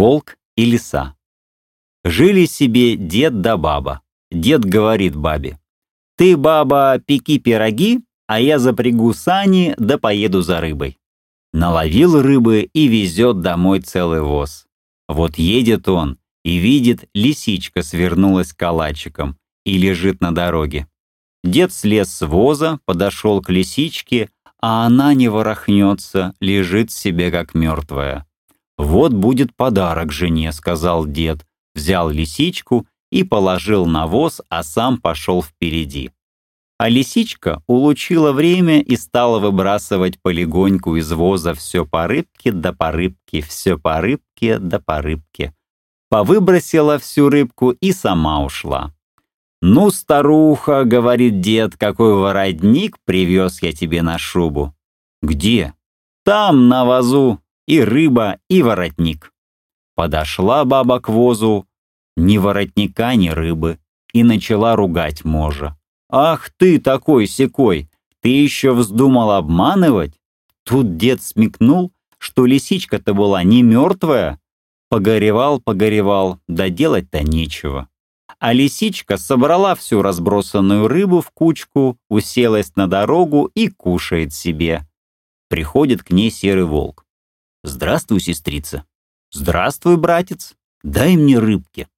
Волк и лиса. Жили себе дед да баба. Дед говорит бабе, «Ты, баба, пеки пироги, а я запрягу сани да поеду за рыбой». Наловил рыбы и везет домой целый воз. Вот едет он и видит, лисичка свернулась калачиком и лежит на дороге. Дед слез с воза, подошел к лисичке, а она не ворохнется, лежит себе как мертвая. «Вот будет подарок жене», — сказал дед, взял лисичку и положил на воз, а сам пошел впереди. А лисичка улучила время и стала выбрасывать полегоньку из воза все по рыбке да по рыбке, все по рыбке да по рыбке. Повыбросила всю рыбку и сама ушла. «Ну, старуха, — говорит дед, — какой воротник привез я тебе на шубу». «Где?» «Там, на вазу, и рыба, и воротник». Подошла баба к возу, ни воротника, ни рыбы, и начала ругать можа. «Ах ты такой секой! Ты еще вздумал обманывать?» Тут дед смекнул, что лисичка-то была не мертвая. Погоревал, погоревал, да делать-то нечего. А лисичка собрала всю разбросанную рыбу в кучку, уселась на дорогу и кушает себе. Приходит к ней серый волк. «Здравствуй, сестрица». «Здравствуй, братец. Дай мне рыбки.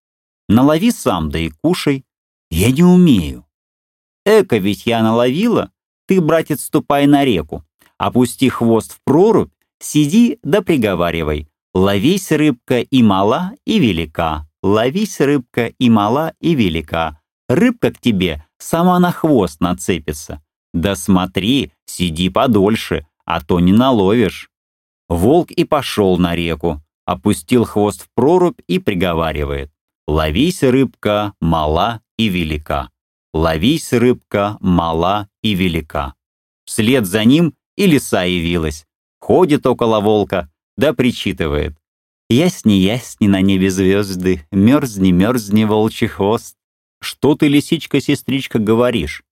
Налови сам, да и кушай. Я не умею». Эко ведь я наловила. Ты, братец, ступай на реку. Опусти хвост в прорубь, сиди да приговаривай. Ловись, рыбка, и мала, и велика. Ловись, рыбка, и мала, и велика. Рыбка к тебе сама на хвост нацепится. Да смотри, сиди подольше, а то не наловишь. Волк и пошел на реку, опустил хвост в прорубь и приговаривает. Ловись, рыбка, мала и велика. Ловись, рыбка, мала и велика. Вслед за ним и лиса явилась. Ходит около волка, да причитывает. Ясни, ясни на небе звезды, мерзни, мерзни, волчий хвост. Что ты, лисичка-сестричка, говоришь?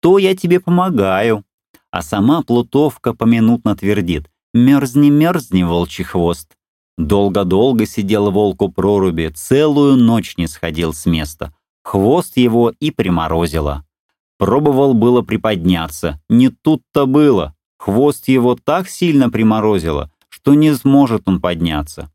То я тебе помогаю. А сама плутовка поминутно твердит. Мерзни, мерзни, волчий хвост. Долго-долго сидел волк у проруби, целую ночь не сходил с места. Хвост его и приморозило. Пробовал было приподняться, не тут-то было. Хвост его так сильно приморозило, что не сможет он подняться.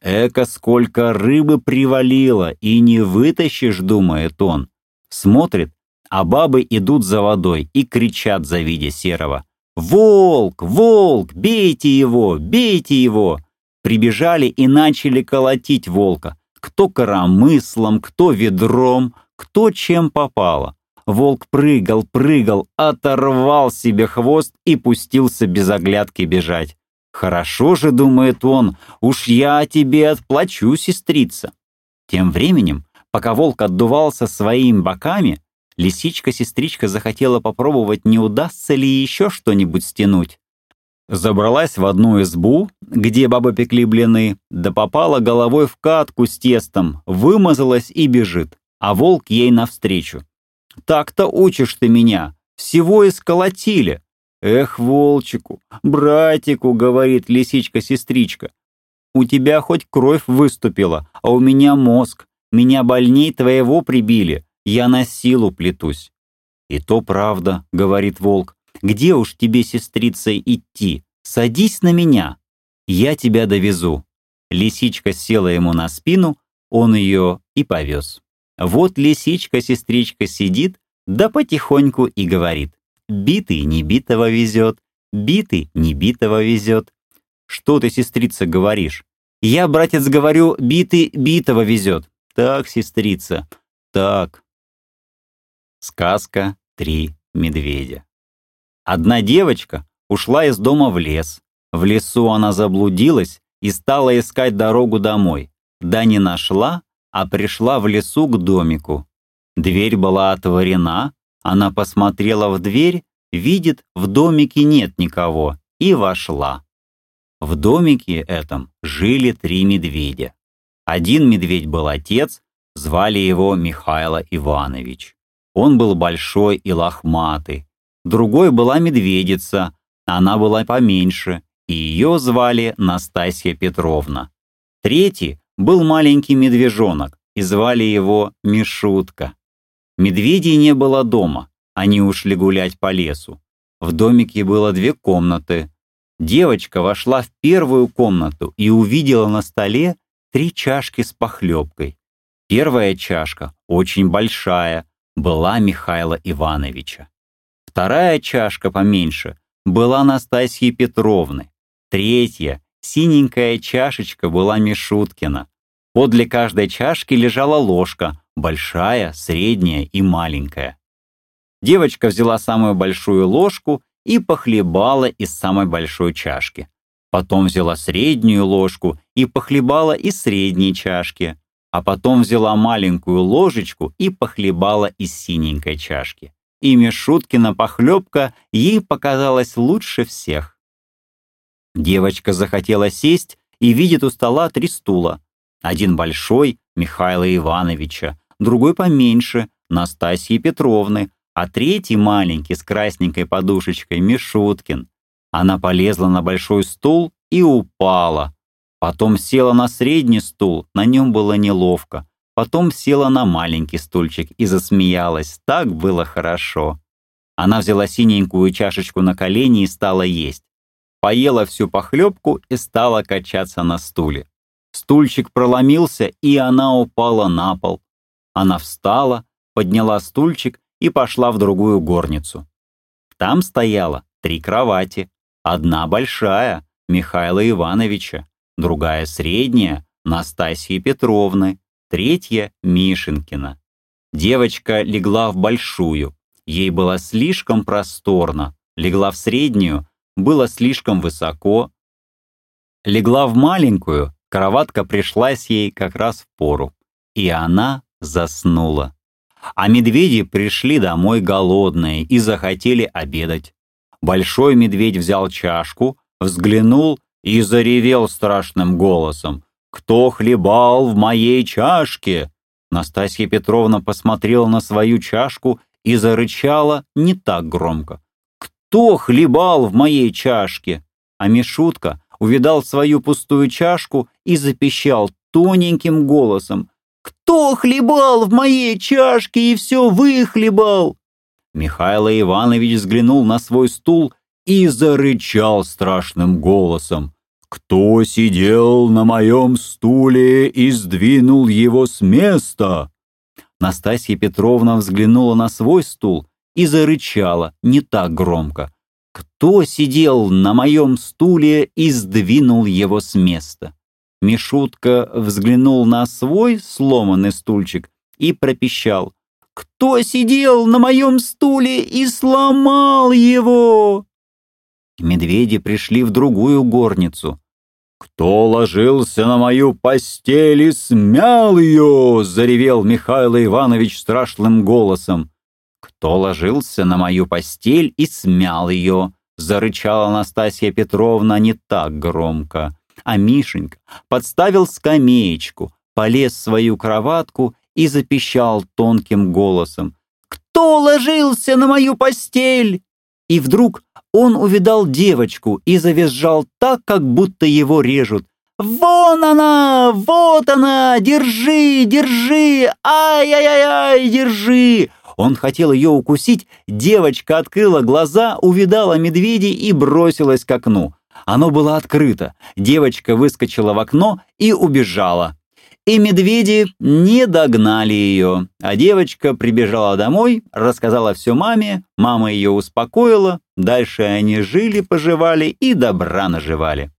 Эка сколько рыбы привалило, и не вытащишь, думает он. Смотрит, а бабы идут за водой и кричат, завидя серого. «Волк! Волк! Бейте его! Бейте его!» Прибежали и начали колотить волка кто коромыслом, кто ведром, кто чем попало. Волк прыгал, прыгал, оторвал себе хвост и пустился без оглядки бежать. «Хорошо же, — думает он, — уж я тебе отплачу, сестрица». Тем временем, пока волк отдувался своими боками, лисичка-сестричка захотела попробовать, не удастся ли еще что-нибудь стянуть. Забралась в одну избу, где бабы пекли блины, да попала головой в катку с тестом, вымазалась и бежит, а волк ей навстречу. «Так-то учишь ты меня, всего исколотили!» «Эх, волчику, братику!» — говорит лисичка-сестричка. «У тебя хоть кровь выступила, а у меня мозг. Меня больней твоего прибили, я на силу плетусь». «И то правда», — говорит волк. Где уж тебе, сестрица, идти? Садись на меня. Я тебя довезу». Лисичка села ему на спину, он ее и повез. Вот лисичка-сестричка сидит, да потихоньку и говорит. «Битый не битого везет, битый не битого везет». «Что ты, сестрица, говоришь?» «Я, братец, говорю, битый битого везет». «Так, сестрица, так». Сказка «Три медведя». Одна девочка ушла из дома в лес. В лесу она заблудилась и стала искать дорогу домой. Да не нашла, а пришла в лесу к домику. Дверь была отворена, она посмотрела в дверь, видит, в домике нет никого, и вошла. В домике этом жили три медведя. Один медведь был отец, звали его Михайло Иванович. Он был большой и лохматый, другой была медведица, она была поменьше, и ее звали Настасья Петровна. Третий был маленький медвежонок, и звали его Мишутка. Медведей не было дома, они ушли гулять по лесу. В домике было две комнаты. Девочка вошла в первую комнату и увидела на столе три чашки с похлебкой. Первая чашка, очень большая, была Михаила Ивановича. Вторая чашка поменьше была Настасьи Петровны. Третья, синенькая чашечка была Мишуткина. Подле каждой чашки лежала ложка, большая, средняя и маленькая. Девочка взяла самую большую ложку и похлебала из самой большой чашки. Потом взяла среднюю ложку и похлебала из средней чашки. А потом взяла маленькую ложечку и похлебала из синенькой чашки. И Мишуткина похлебка ей показалась лучше всех. Девочка захотела сесть и видит у стола три стула. Один большой — Михаила Ивановича, другой поменьше — Настасьи Петровны, а третий маленький с красненькой подушечкой Мишуткин. Она полезла на большой стул и упала. Потом села на средний стул, на нем было неловко. Потом села на маленький стульчик и засмеялась. Так было хорошо. Она взяла синенькую чашечку на колени и стала есть. Поела всю похлебку и стала качаться на стуле. Стульчик проломился, и она упала на пол. Она встала, подняла стульчик и пошла в другую горницу. Там стояло три кровати. Одна большая, Михаила Ивановича, другая средняя, Настасьи Петровны, третья — Мишенькина. Девочка легла в большую, ей было слишком просторно, легла в среднюю, было слишком высоко. Легла в маленькую, кроватка пришлась ей как раз в пору, и она заснула. А медведи пришли домой голодные и захотели обедать. Большой медведь взял чашку, взглянул и заревел страшным голосом. «Кто хлебал в моей чашке?» Настасья Петровна посмотрела на свою чашку и зарычала не так громко. «Кто хлебал в моей чашке?» А Мишутка увидал свою пустую чашку и запищал тоненьким голосом. «Кто хлебал в моей чашке и все выхлебал?» Михаил Иванович взглянул на свой стул и зарычал страшным голосом. «Кто сидел на моем стуле и сдвинул его с места?» Настасья Петровна взглянула на свой стул и зарычала не так громко. «Кто сидел на моем стуле и сдвинул его с места?» Мишутка взглянул на свой сломанный стульчик и пропищал. «Кто сидел на моем стуле и сломал его?» Медведи пришли в другую горницу. «Кто ложился на мою постель и смял ее?» — заревел Михаил Иванович страшным голосом. «Кто ложился на мою постель и смял ее?» — зарычала Анастасия Петровна не так громко. А Мишенька подставил скамеечку, полез в свою кроватку и запищал тонким голосом. «Кто ложился на мою постель?» И вдруг он увидал девочку и завизжал так, как будто его режут. «Вон она! Вот она! Держи! Держи! Ай-яй-яй! Держи!» Он хотел ее укусить, девочка открыла глаза, увидала медведей и бросилась к окну. Оно было открыто, девочка выскочила в окно и убежала. И медведи не догнали ее, а девочка прибежала домой, рассказала все маме, мама ее успокоила, дальше они жили-поживали и добра наживали.